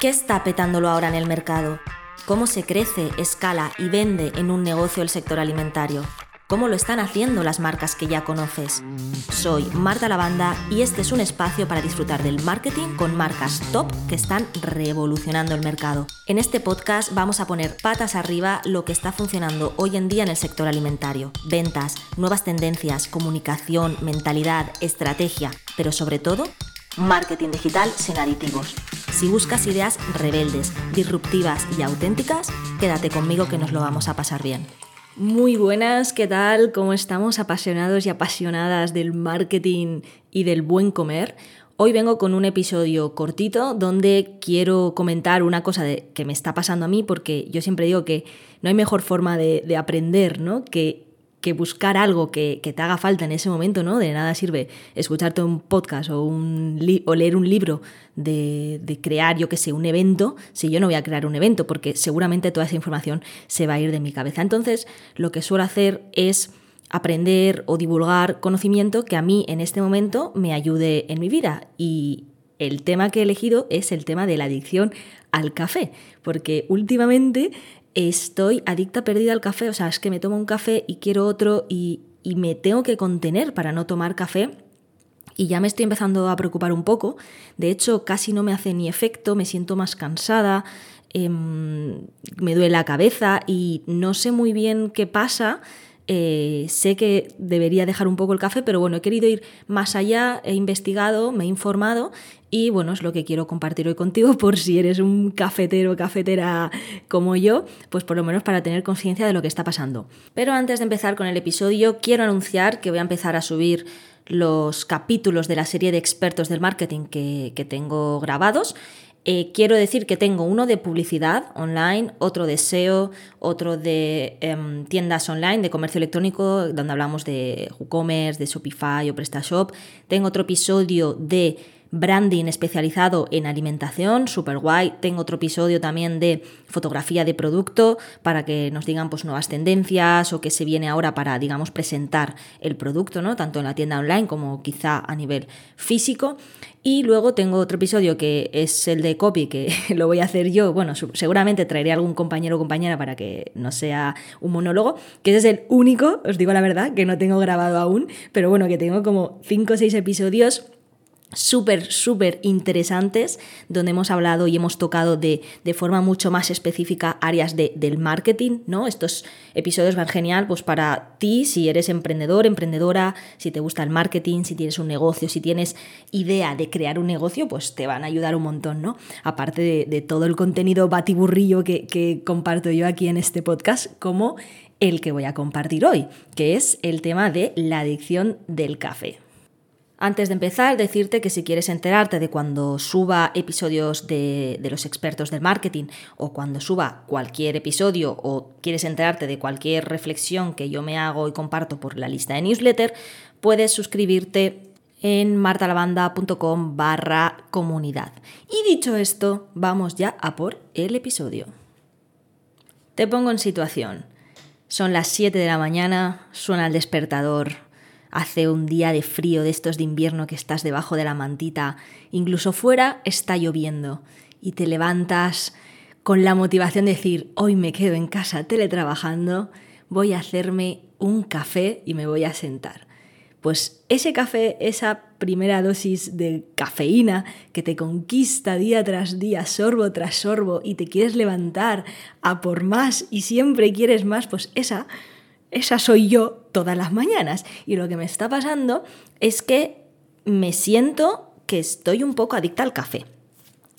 ¿Qué está petándolo ahora en el mercado? ¿Cómo se crece, escala y vende en un negocio el sector alimentario? ¿Cómo lo están haciendo las marcas que ya conoces? Soy Marta Lavanda y este es un espacio para disfrutar del marketing con marcas top que están revolucionando el mercado. En este podcast vamos a poner patas arriba lo que está funcionando hoy en día en el sector alimentario. Ventas, nuevas tendencias, comunicación, mentalidad, estrategia, pero sobre todo marketing digital sin aditivos. Si buscas ideas rebeldes, disruptivas y auténticas, quédate conmigo que nos lo vamos a pasar bien. Muy buenas, ¿qué tal? ¿Cómo estamos apasionados y apasionadas del marketing y del buen comer? Hoy vengo con un episodio cortito donde quiero comentar una cosa que me está pasando a mí porque yo siempre digo que no hay mejor forma de, de aprender, ¿no? Que que buscar algo que, te haga falta en ese momento, ¿no? De nada sirve escucharte un podcast o, un o leer un libro de, de, crear, yo qué sé, un evento, si yo no voy a crear un evento, porque seguramente toda esa información se va a ir de mi cabeza. Entonces, lo que suelo hacer es aprender o divulgar conocimiento que a mí en este momento me ayude en mi vida. Y el tema que he elegido es el tema de la adicción al café, porque últimamente estoy adicta perdida al café, o sea, es que me tomo un café y quiero otro y, me tengo que contener para no tomar café. Y ya me estoy empezando a preocupar un poco. De hecho, casi no me hace ni efecto, me siento más cansada, em, me duele la cabeza y no sé muy bien qué pasa. Eh, sé que debería dejar un poco el café, pero bueno, he querido ir más allá, he investigado, me he informado y bueno, es lo que quiero compartir hoy contigo por si eres un cafetero o cafetera como yo, pues por lo menos para tener conciencia de lo que está pasando. Pero antes de empezar con el episodio, quiero anunciar que voy a empezar a subir los capítulos de la serie de expertos del marketing que, que tengo grabados eh, quiero decir que tengo uno de publicidad online, otro de SEO, otro de em, tiendas online, de comercio electrónico, donde hablamos de WooCommerce, de Shopify o PrestaShop. Tengo otro episodio de branding especializado en alimentación, super guay. Tengo otro episodio también de fotografía de producto para que nos digan pues nuevas tendencias o qué se viene ahora para, digamos, presentar el producto, ¿no? Tanto en la tienda online como quizá a nivel físico. Y luego tengo otro episodio que es el de copy, que lo voy a hacer yo. Bueno, seguramente traeré algún compañero o compañera para que no sea un monólogo, que ese es el único, os digo la verdad, que no tengo grabado aún, pero bueno, que tengo como 5 o 6 episodios súper, súper interesantes, donde hemos hablado y hemos tocado de, de forma mucho más específica áreas de, del marketing, ¿no? Estos episodios van genial pues para ti, si eres emprendedor, emprendedora, si te gusta el marketing, si tienes un negocio, si tienes idea de crear un negocio, pues te van a ayudar un montón, ¿no? Aparte de, de todo el contenido batiburrillo que, que comparto yo aquí en este podcast, como el que voy a compartir hoy, que es el tema de la adicción del café. Antes de empezar, decirte que si quieres enterarte de cuando suba episodios de, los expertos del marketing o cuando suba cualquier episodio o quieres enterarte de cualquier reflexión que yo me hago y comparto por la lista de newsletter, puedes suscribirte en martalavanda.com barra comunidad. Y dicho esto, vamos ya a por el episodio. Te pongo en situación. Son las 7 de la mañana, suena el despertador hace un día de frío de estos de invierno que estás debajo de la mantita, incluso fuera está lloviendo y te levantas con la motivación de decir, hoy me quedo en casa teletrabajando, voy a hacerme un café y me voy a sentar. Pues ese café, esa primera dosis de cafeína que te conquista día tras día, sorbo tras sorbo, y te quieres levantar a por más y siempre quieres más, pues esa esa soy yo todas las mañanas. Y lo que me está pasando es que me siento que estoy un poco adicta al café.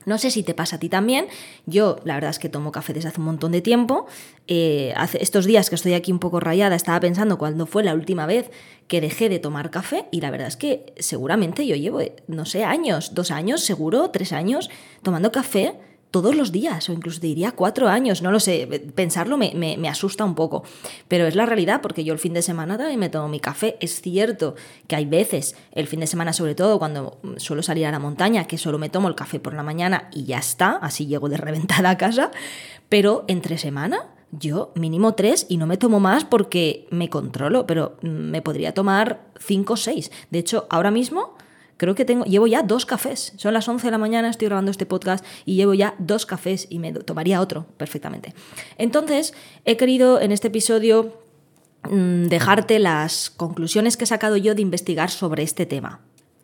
No sé si te pasa a ti también. Yo, la verdad es que tomo café desde hace un montón de tiempo. Eh, hace estos días que estoy aquí un poco rayada, estaba pensando cuándo fue la última vez que dejé de tomar café. Y la verdad es que seguramente yo llevo, no sé, años, dos años, seguro, tres años, tomando café todos los días, o incluso diría cuatro años, no lo sé, pensarlo me, me, asusta un poco, pero es la realidad porque yo el fin de semana también me tomo mi café. Es cierto que hay veces, el fin de semana sobre todo, cuando suelo salir a la montaña, que solo me tomo el café por la mañana y ya está, así llego de reventada a casa, pero entre semana yo mínimo tres y no me tomo más porque me controlo, pero me podría tomar cinco o seis. De hecho, ahora mismo creo que tengo, llevo ya dos cafés. Son las 11 de la mañana, estoy grabando este podcast y llevo ya dos cafés y me tomaría otro perfectamente. Entonces, he querido en este episodio mm, dejarte las conclusiones que he sacado yo de investigar sobre este tema.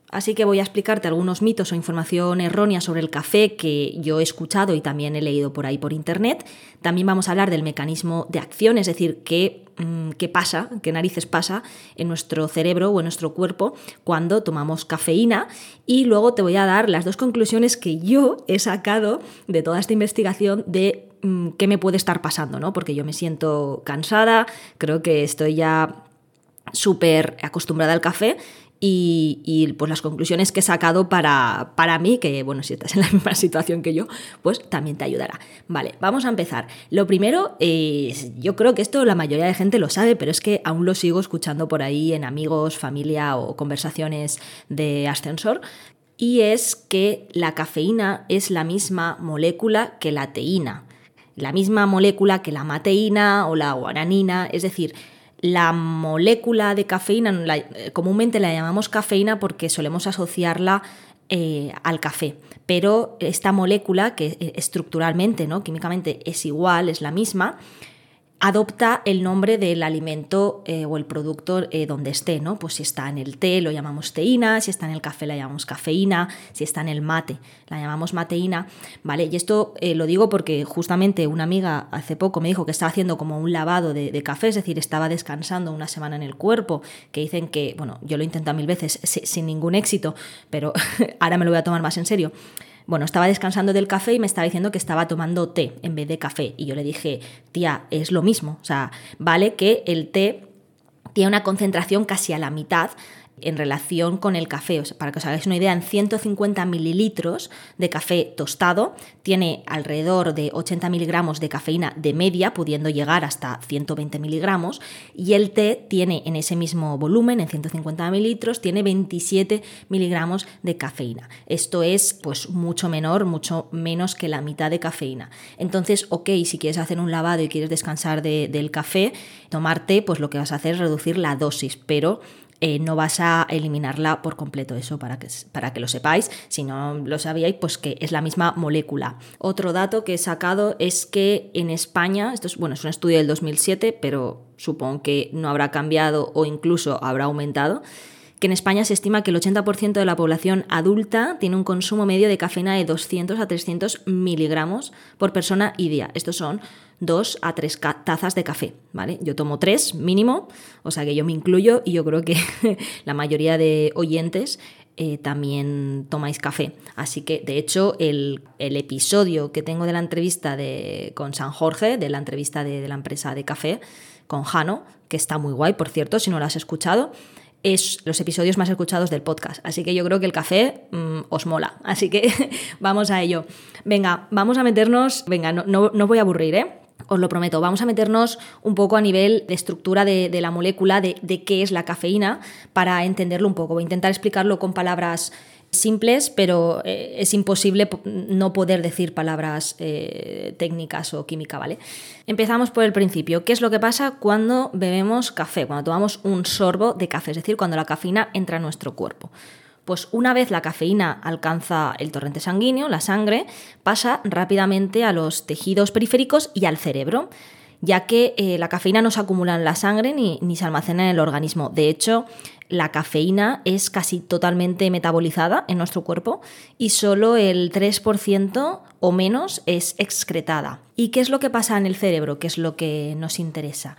Así que voy a explicarte algunos mitos o información errónea sobre el café que yo he escuchado y también he leído por ahí por internet. También vamos a hablar del mecanismo de acción, es decir, qué, mm, qué pasa, qué narices pasa en nuestro cerebro o en nuestro cuerpo cuando tomamos cafeína. Y luego te voy a dar las dos conclusiones que yo he sacado de toda esta investigación de mm, qué me puede estar pasando, ¿no? Porque yo me siento cansada, creo que estoy ya súper acostumbrada al café y, pues las conclusiones que he sacado para, para, mí, que bueno, si estás en la misma situación que yo, pues también te ayudará. Vale, vamos a empezar. Lo primero, yo creo que esto la mayoría de gente lo sabe, pero es que aún lo sigo escuchando por ahí en amigos, familia o conversaciones de ascensor, y es que la cafeína es la misma molécula que la teína, la misma molécula que la mateína o la guaranina, es decir, la molécula de cafeína, eh, comúnmente la llamamos cafeína porque solemos asociarla eh, al café, pero esta molécula, que eh, estructuralmente, ¿no? químicamente es igual, es la misma, adopta el nombre del alimento eh, o el producto eh, donde esté, ¿no? Pues si está en el té lo llamamos teína, si está en el café la llamamos cafeína, si está en el mate la llamamos mateína, ¿vale? Y esto eh, lo digo porque justamente una amiga hace poco me dijo que estaba haciendo como un lavado de, de, café, es decir, estaba descansando una semana en el cuerpo, que dicen que, bueno, yo lo he intentado mil veces sin ningún éxito, pero ahora me lo voy a tomar más en serio bueno, estaba descansando del café y me estaba diciendo que estaba tomando té en vez de café. Y yo le dije, tía, es lo mismo. O sea, vale que el té tiene una concentración casi a la mitad en relación con el café. para que os hagáis una idea, en 150 mililitros de café tostado tiene alrededor de 80 miligramos de cafeína de media, pudiendo llegar hasta 120 miligramos, y el té tiene en ese mismo volumen, en 150 mililitros, tiene 27 miligramos de cafeína. Esto es pues mucho menor, mucho menos que la mitad de cafeína. Entonces, ok, si quieres hacer un lavado y quieres descansar del café, tomar té, pues lo que vas a hacer es reducir la dosis, pero eh, no vas a eliminarla por completo, eso para que, para que lo sepáis, si no lo sabíais, pues que es la misma molécula. Otro dato que he sacado es que en España, esto es, bueno, es un estudio del 2007, pero supongo que no habrá cambiado o incluso habrá aumentado, que en España se estima que el 80% de la población adulta tiene un consumo medio de cafeína de 200 a 300 miligramos por persona y día. Estos son dos a tres tazas de café, ¿vale? Yo tomo tres mínimo, o sea que yo me incluyo y yo creo que la mayoría de oyentes eh, también tomáis café. Así que, de hecho, el, episodio que tengo de la entrevista de, con San Jorge, de la entrevista de, de la empresa de café, con Jano, que está muy guay, por cierto, si no lo has escuchado, es los episodios más escuchados del podcast. Así que yo creo que el café mm, os mola. Así que vamos a ello. Venga, vamos a meternos. Venga, no, no, voy a aburrir, ¿eh? Os lo prometo, vamos a meternos un poco a nivel de estructura de, la molécula, de, qué es la cafeína, para entenderlo un poco. Voy a intentar explicarlo con palabras simples, pero eh, es imposible no poder decir palabras eh, técnicas o química, ¿vale? Empezamos por el principio. ¿Qué es lo que pasa cuando bebemos café? Cuando tomamos un sorbo de café, es decir, cuando la cafeína entra en nuestro cuerpo. Pues una vez la cafeína alcanza el torrente sanguíneo, la sangre, pasa rápidamente a los tejidos periféricos y al cerebro ya que eh, la cafeína no se acumula en la sangre ni, ni, se almacena en el organismo. De hecho, la cafeína es casi totalmente metabolizada en nuestro cuerpo y solo el 3% o menos es excretada. ¿Y qué es lo que pasa en el cerebro? ¿Qué es lo que nos interesa?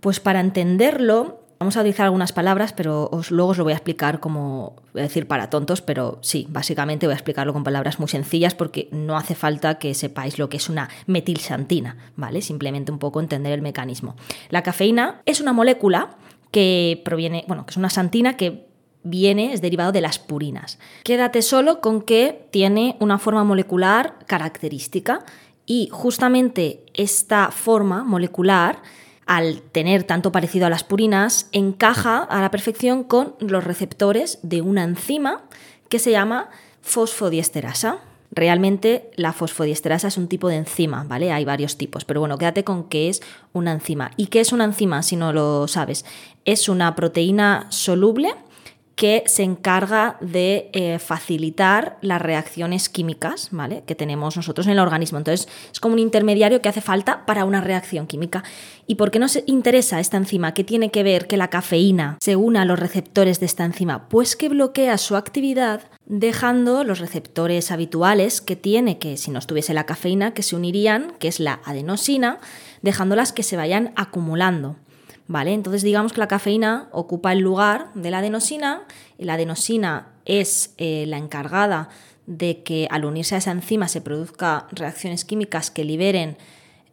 Pues para entenderlo, vamos a utilizar algunas palabras, pero luego os lo voy a explicar como, decir para tontos, pero sí, básicamente voy a explicarlo con palabras muy sencillas porque no hace falta que sepáis lo que es una metilxantina, ¿vale? Simplemente un poco entender el mecanismo. La cafeína es una molécula que proviene, bueno, que es una santina que viene, es derivado de las purinas. Quédate solo con que tiene una forma molecular característica y justamente esta forma molecular, al tener tanto parecido a las purinas, encaja a la perfección con los receptores de una enzima que se llama fosfodiesterasa. Realmente la fosfodiesterasa es un tipo de enzima, ¿vale? Hay varios tipos, pero bueno, quédate con qué es una enzima. ¿Y qué es una enzima si no lo sabes? Es una proteína soluble que se encarga de eh, facilitar las reacciones químicas ¿vale? que tenemos nosotros en el organismo. Entonces, es como un intermediario que hace falta para una reacción química. ¿Y por qué nos interesa esta enzima? ¿Qué tiene que ver que la cafeína se una a los receptores de esta enzima? Pues que bloquea su actividad dejando los receptores habituales que tiene, que si no estuviese la cafeína, que se unirían, que es la adenosina, dejándolas que se vayan acumulando. ¿Vale? Entonces digamos que la cafeína ocupa el lugar de la adenosina y la adenosina es eh, la encargada de que al unirse a esa enzima se produzcan reacciones químicas que liberen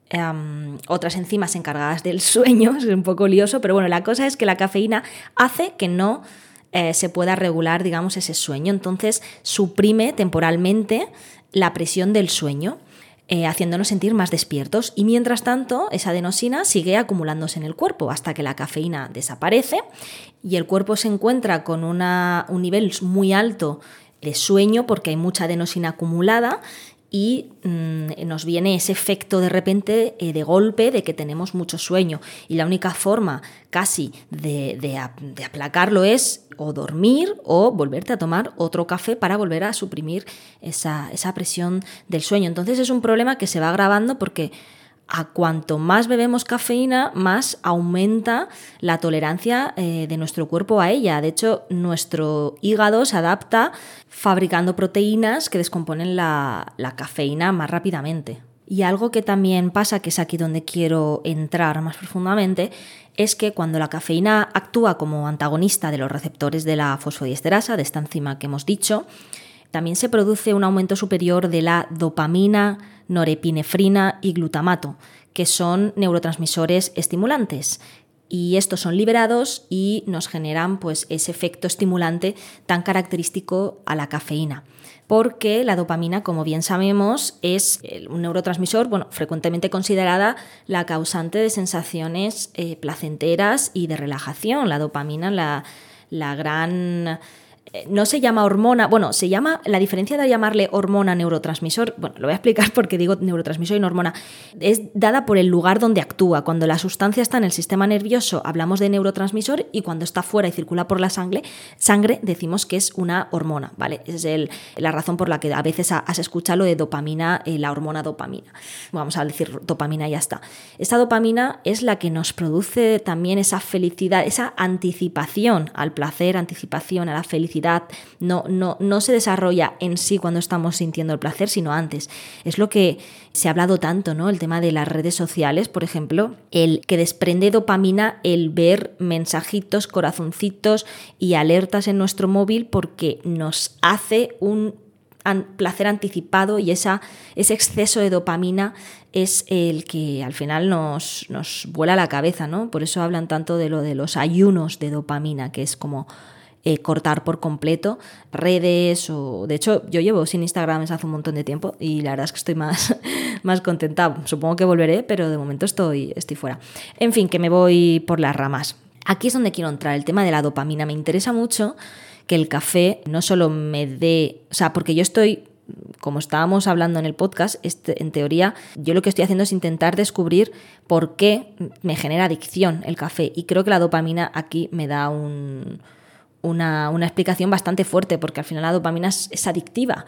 em, otras enzimas encargadas del sueño, es un poco lioso, pero bueno, la cosa es que la cafeína hace que no eh, se pueda regular, digamos, ese sueño, entonces suprime temporalmente la presión del sueño. Eh, haciéndonos sentir más despiertos. Y mientras tanto, esa adenosina sigue acumulándose en el cuerpo hasta que la cafeína desaparece y el cuerpo se encuentra con un nivel muy alto de sueño porque hay mucha adenosina acumulada y mm, nos viene ese efecto de repente eh, de golpe de que tenemos mucho sueño y la única forma casi de, de, aplacarlo es o dormir o volverte a tomar otro café para volver a suprimir esa, esa presión del sueño. Entonces es un problema que se va agravando porque a cuanto más bebemos cafeína, más aumenta la tolerancia eh, de nuestro cuerpo a ella. De hecho, nuestro hígado se adapta fabricando proteínas que descomponen la, la cafeína más rápidamente. Y algo que también pasa, que es aquí donde quiero entrar más profundamente, es que cuando la cafeína actúa como antagonista de los receptores de la fosfodiesterasa, de esta enzima que hemos dicho, también se produce un aumento superior de la dopamina, norepinefrina y glutamato, que son neurotransmisores estimulantes. Y estos son liberados y nos generan pues, ese efecto estimulante tan característico a la cafeína. Porque la dopamina, como bien sabemos, es un neurotransmisor, bueno, frecuentemente considerada la causante de sensaciones eh, placenteras y de relajación. La dopamina, la, la gran no se llama hormona, bueno, se llama, la diferencia de llamarle hormona neurotransmisor, bueno, lo voy a explicar porque digo neurotransmisor y no hormona, es dada por el lugar donde actúa. Cuando la sustancia está en el sistema nervioso hablamos de neurotransmisor y cuando está fuera y circula por la sangre, sangre decimos que es una hormona, ¿vale? Esa es la razón por la que a veces has escuchado lo de dopamina, eh, la hormona dopamina. Vamos a decir dopamina y ya está. Esta dopamina es la que nos produce también esa felicidad, esa anticipación al placer, anticipación a la felicidad no, no, no se desarrolla en sí cuando estamos sintiendo el placer, sino antes. Es lo que se ha hablado tanto, ¿no? El tema de las redes sociales, por ejemplo, el que desprende dopamina el ver mensajitos, corazoncitos y alertas en nuestro móvil porque nos hace un placer anticipado y esa, ese exceso de dopamina es el que al final nos, nos vuela la cabeza, ¿no? Por eso hablan tanto de lo de los ayunos de dopamina, que es como eh, cortar por completo redes o... De hecho, yo llevo sin Instagram hace un montón de tiempo y la verdad es que estoy más, más contenta. Supongo que volveré, pero de momento estoy, estoy fuera. En fin, que me voy por las ramas. Aquí es donde quiero entrar, el tema de la dopamina. Me interesa mucho que el café no solo me dé... O sea, porque yo estoy como estábamos hablando en el podcast, este, en teoría yo lo que estoy haciendo es intentar descubrir por qué me genera adicción el café. Y creo que la dopamina aquí me da un, una, explicación bastante fuerte, porque al final la dopamina es, adictiva.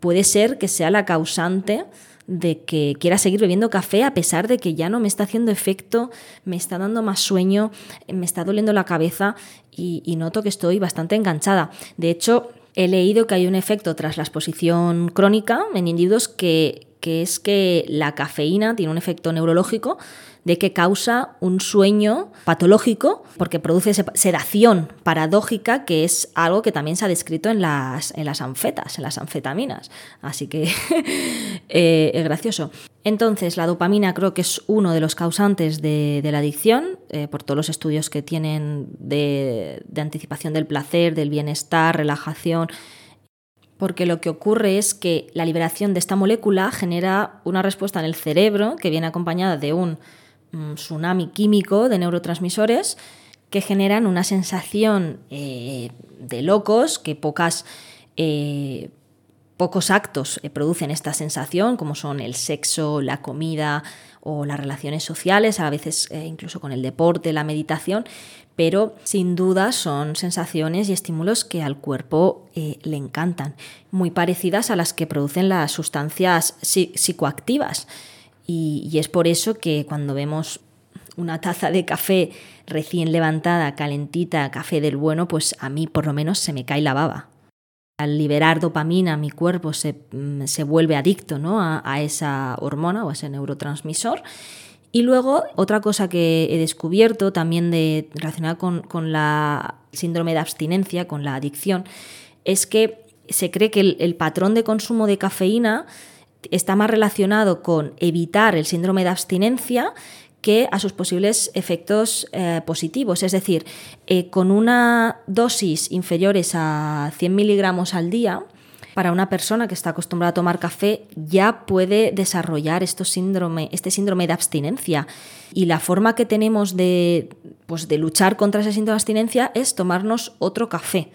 Puede ser que sea la causante de que quiera seguir bebiendo café a pesar de que ya no me está haciendo efecto, me está dando más sueño, me está doliendo la cabeza y, noto que estoy bastante enganchada. De hecho, he leído que hay un efecto tras la exposición crónica en individuos que, que es que la cafeína tiene un efecto neurológico de que causa un sueño patológico porque produce sedación paradójica, que es algo que también se ha descrito en las, en las anfetas, en las anfetaminas. Así que eh, es gracioso. Entonces, la dopamina creo que es uno de los causantes de, la adicción, eh, por todos los estudios que tienen de, de anticipación del placer, del bienestar, relajación porque lo que ocurre es que la liberación de esta molécula genera una respuesta en el cerebro que viene acompañada de un un tsunami químico de neurotransmisores que generan una sensación eh, de locos, que pocas, eh, pocos actos eh, producen esta sensación, como son el sexo, la comida o las relaciones sociales, a veces incluso con el deporte, la meditación, pero sin duda son sensaciones y estímulos que al cuerpo eh, le encantan, muy parecidas a las que producen las sustancias psicoactivas. y es por eso que cuando vemos una taza de café recién levantada, calentita, café del bueno, pues a mí por lo menos se me cae la baba. Al liberar dopamina, mi cuerpo se, mm, vuelve adicto ¿no? a, esa hormona o a ese neurotransmisor. Y luego, otra cosa que he descubierto también de, relacionada con, con la síndrome de abstinencia, con la adicción, es que se cree que el patrón de consumo de cafeína está más relacionado con evitar el síndrome de abstinencia que a sus posibles efectos eh, positivos. Es decir, eh, con una dosis inferiores a 100 miligramos al día, para una persona que está acostumbrada a tomar café ya puede desarrollar síndrome, este síndrome de abstinencia. Y la forma que tenemos de, pues, de luchar contra ese síndrome de abstinencia es tomarnos otro café.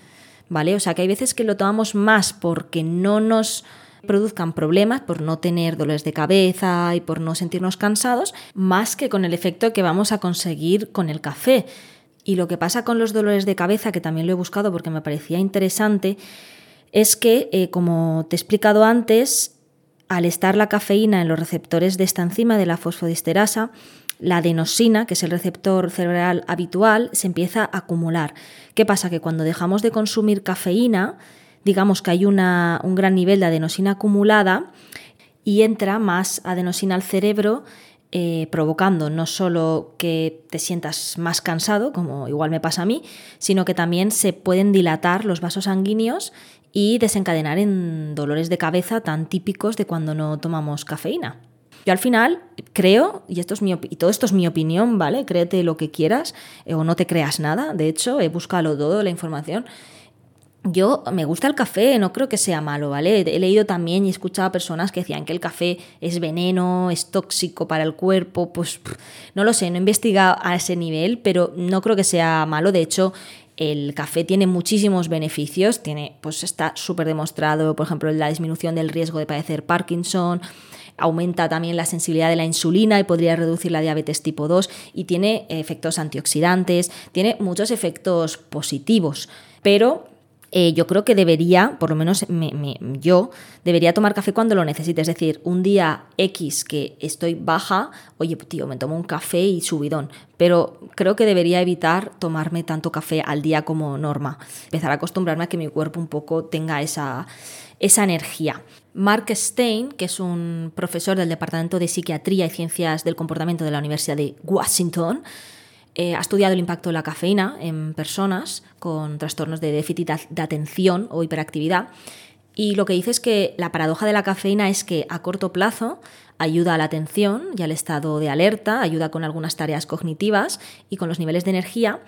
¿Vale? O sea que hay veces que lo tomamos más porque no nos produzcan problemas por no tener dolores de cabeza y por no sentirnos cansados, más que con el efecto que vamos a conseguir con el café. Y lo que pasa con los dolores de cabeza, que también lo he buscado porque me parecía interesante, es que, eh, como te he explicado antes, al estar la cafeína en los receptores de esta enzima de la fosfodisterasa, la adenosina, que es el receptor cerebral habitual, se empieza a acumular. ¿Qué pasa? Que cuando dejamos de consumir cafeína, digamos que hay una, un gran nivel de adenosina acumulada y entra más adenosina al cerebro eh, provocando no solo que te sientas más cansado, como igual me pasa a mí, sino que también se pueden dilatar los vasos sanguíneos y desencadenar en dolores de cabeza tan típicos de cuando no tomamos cafeína. Yo al final creo, y, esto es mi todo esto es mi opinión, ¿vale? Créete lo que quieras eh, o no te creas nada, de hecho he buscado todo la información yo me gusta el café, no creo que sea malo, ¿vale? He leído también y he escuchado a personas que decían que el café es veneno, es tóxico para el cuerpo, pues no lo sé, no he investigado a ese nivel, pero no creo que sea malo, de hecho el café tiene muchísimos beneficios, tiene, pues está súper demostrado, por ejemplo, la disminución del riesgo de padecer Parkinson, aumenta también la sensibilidad de la insulina y podría reducir la diabetes tipo 2 y tiene efectos antioxidantes, tiene muchos efectos positivos, pero eh, yo creo que debería, por lo menos yo, debería tomar café cuando lo necesite. Es decir, un día X que estoy baja, oye, tío, me tomo un café y subidón. Pero creo que debería evitar tomarme tanto café al día como norma. Empezar a acostumbrarme a que mi cuerpo un poco tenga esa, esa energía. Mark Stein, que es un profesor del Departamento de Psiquiatría y Ciencias del Comportamiento de la Universidad de Washington, eh, ha estudiado el impacto de la cafeína en personas con trastornos de déficit de atención o hiperactividad. Y lo que dice es que la paradoja de la cafeína es que a corto plazo ayuda a la atención y al estado de alerta, ayuda con algunas tareas cognitivas y con los niveles de energía,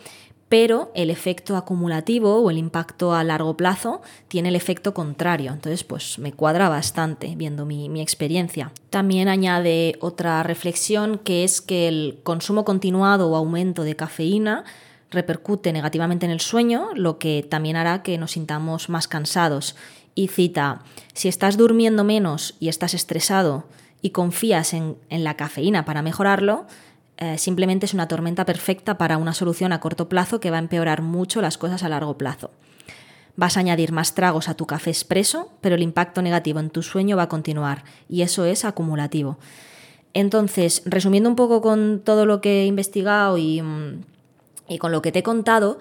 pero el efecto acumulativo o el impacto a largo plazo tiene el efecto contrario. Entonces, pues me cuadra bastante viendo mi, experiencia. También añade otra reflexión que es que el consumo continuado o aumento de cafeína repercute negativamente en el sueño, lo que también hará que nos sintamos más cansados. Y cita, si estás durmiendo menos y estás estresado y confías en la cafeína para mejorarlo, eh, simplemente es una tormenta perfecta para una solución a corto plazo que va a empeorar mucho las cosas a largo plazo. Vas a añadir más tragos a tu café expreso, pero el impacto negativo en tu sueño va a continuar y eso es acumulativo. Entonces, resumiendo un poco con todo lo que he investigado y, mm, y con lo que te he contado,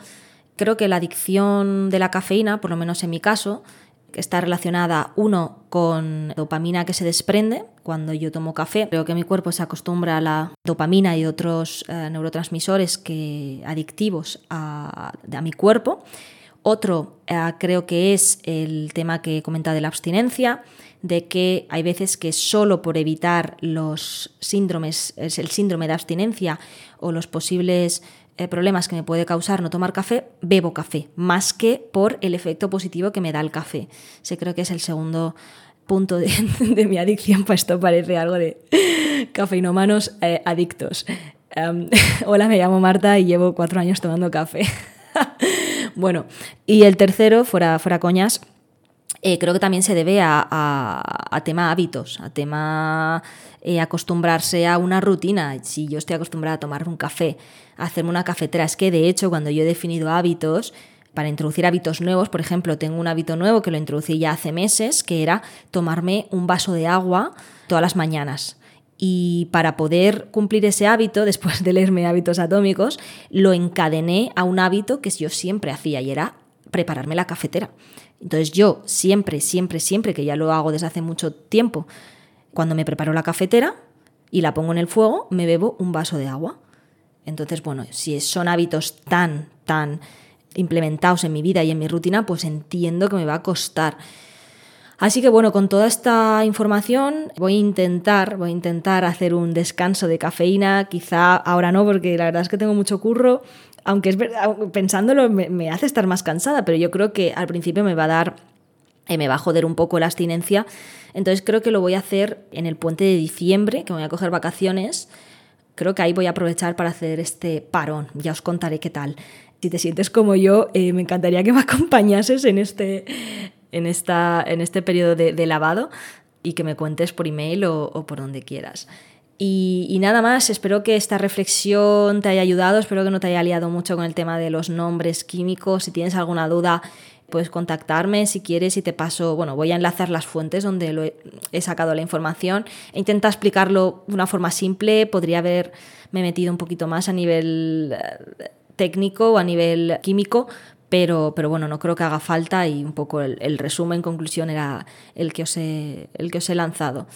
creo que la adicción de la cafeína, por lo menos en mi caso, está relacionada, uno, con dopamina que se desprende cuando yo tomo café. Creo que mi cuerpo se acostumbra a la dopamina y otros eh, neurotransmisores que, adictivos a, mi cuerpo. Otro eh, creo que es el tema que he comentado de la abstinencia, de que hay veces que solo por evitar los síndromes, es el síndrome de abstinencia o los posibles eh, problemas que me puede causar no tomar café, bebo café, más que por el efecto positivo que me da el café. Se creo que es el segundo punto de, mi adicción, pues esto parece algo de cafeinomanos eh, adictos. Em, hola, me llamo Marta y llevo cuatro años tomando café. bueno, y el tercero, fuera, fuera coñas, eh, creo que también se debe a, tema hábitos, a tema eh, acostumbrarse a una rutina. Si yo estoy acostumbrada a tomar un café, a hacerme una cafetera, es que de hecho cuando yo he definido hábitos, para introducir hábitos nuevos, por ejemplo, tengo un hábito nuevo que lo introducí ya hace meses, que era tomarme un vaso de agua todas las mañanas. Y para poder cumplir ese hábito, después de leerme hábitos atómicos, lo encadené a un hábito que yo siempre hacía y era prepararme la cafetera. Entonces yo siempre, siempre, siempre, que ya lo hago desde hace mucho tiempo, cuando me preparo la cafetera y la pongo en el fuego, me bebo un vaso de agua. Entonces, bueno, si son hábitos tan, tan implementados en mi vida y en mi rutina, pues entiendo que me va a costar. Así que bueno, con toda esta información voy a intentar, voy a intentar hacer un descanso de cafeína, quizá ahora no, porque la verdad es que tengo mucho curro, aunque es pensándolo me, hace estar más cansada, pero yo creo que al principio me va a dar, me va a joder un poco la abstinencia, entonces creo que lo voy a hacer en el puente de diciembre, que voy a coger vacaciones, creo que ahí voy a aprovechar para hacer este parón, ya os contaré qué tal si te sientes como yo, eh, me encantaría que me acompañases en este, en esta, en este periodo de, lavado y que me cuentes por email o, por donde quieras. Y, y, nada más, espero que esta reflexión te haya ayudado, espero que no te haya liado mucho con el tema de los nombres químicos. Si tienes alguna duda, puedes contactarme si quieres y te paso, bueno, voy a enlazar las fuentes donde he, sacado la información. He intentado explicarlo de una forma simple, podría haberme metido un poquito más a nivel eh, técnico o a nivel químico, pero, pero bueno, no creo que haga falta y un poco el, resumen, conclusión era el que os he, el que os he lanzado.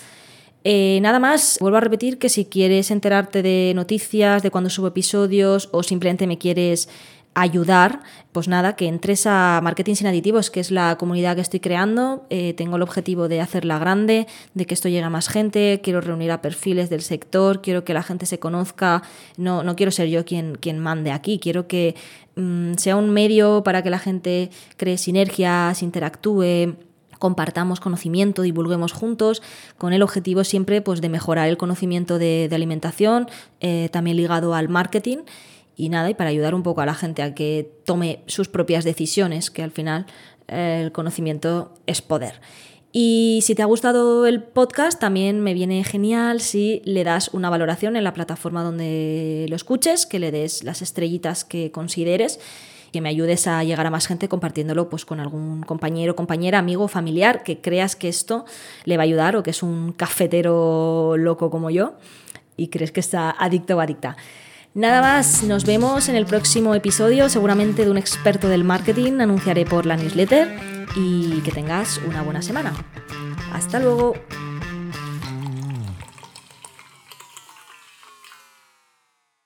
Eh, nada más, vuelvo a repetir que si quieres enterarte de noticias, de cuando subo episodios o simplemente me quieres ayudar, pues nada, que entres a Marketing sin Aditivos, que es la comunidad que estoy creando. Eh, tengo el objetivo de hacerla grande, de que esto llegue a más gente, quiero reunir a perfiles del sector, quiero que la gente se conozca, no, no quiero ser yo quien, quien mande aquí, quiero que mm, sea un medio para que la gente cree sinergias, interactúe compartamos conocimiento, divulguemos juntos, con el objetivo siempre pues, de mejorar el conocimiento de, alimentación, eh, también ligado al marketing y nada, y para ayudar un poco a la gente a que tome sus propias decisiones, que al final eh, el conocimiento es poder. Y si te ha gustado el podcast, también me viene genial si le das una valoración en la plataforma donde lo escuches, que le des las estrellitas que consideres, que me ayudes a llegar a más gente compartiéndolo pues, con algún compañero, compañera, amigo, familiar, que creas que esto le va a ayudar o que es un cafetero loco como yo y crees que está adicto o adicta. Nada más, nos vemos en el próximo episodio, seguramente de un experto del marketing, anunciaré por la newsletter y que tengas una buena semana. Hasta luego.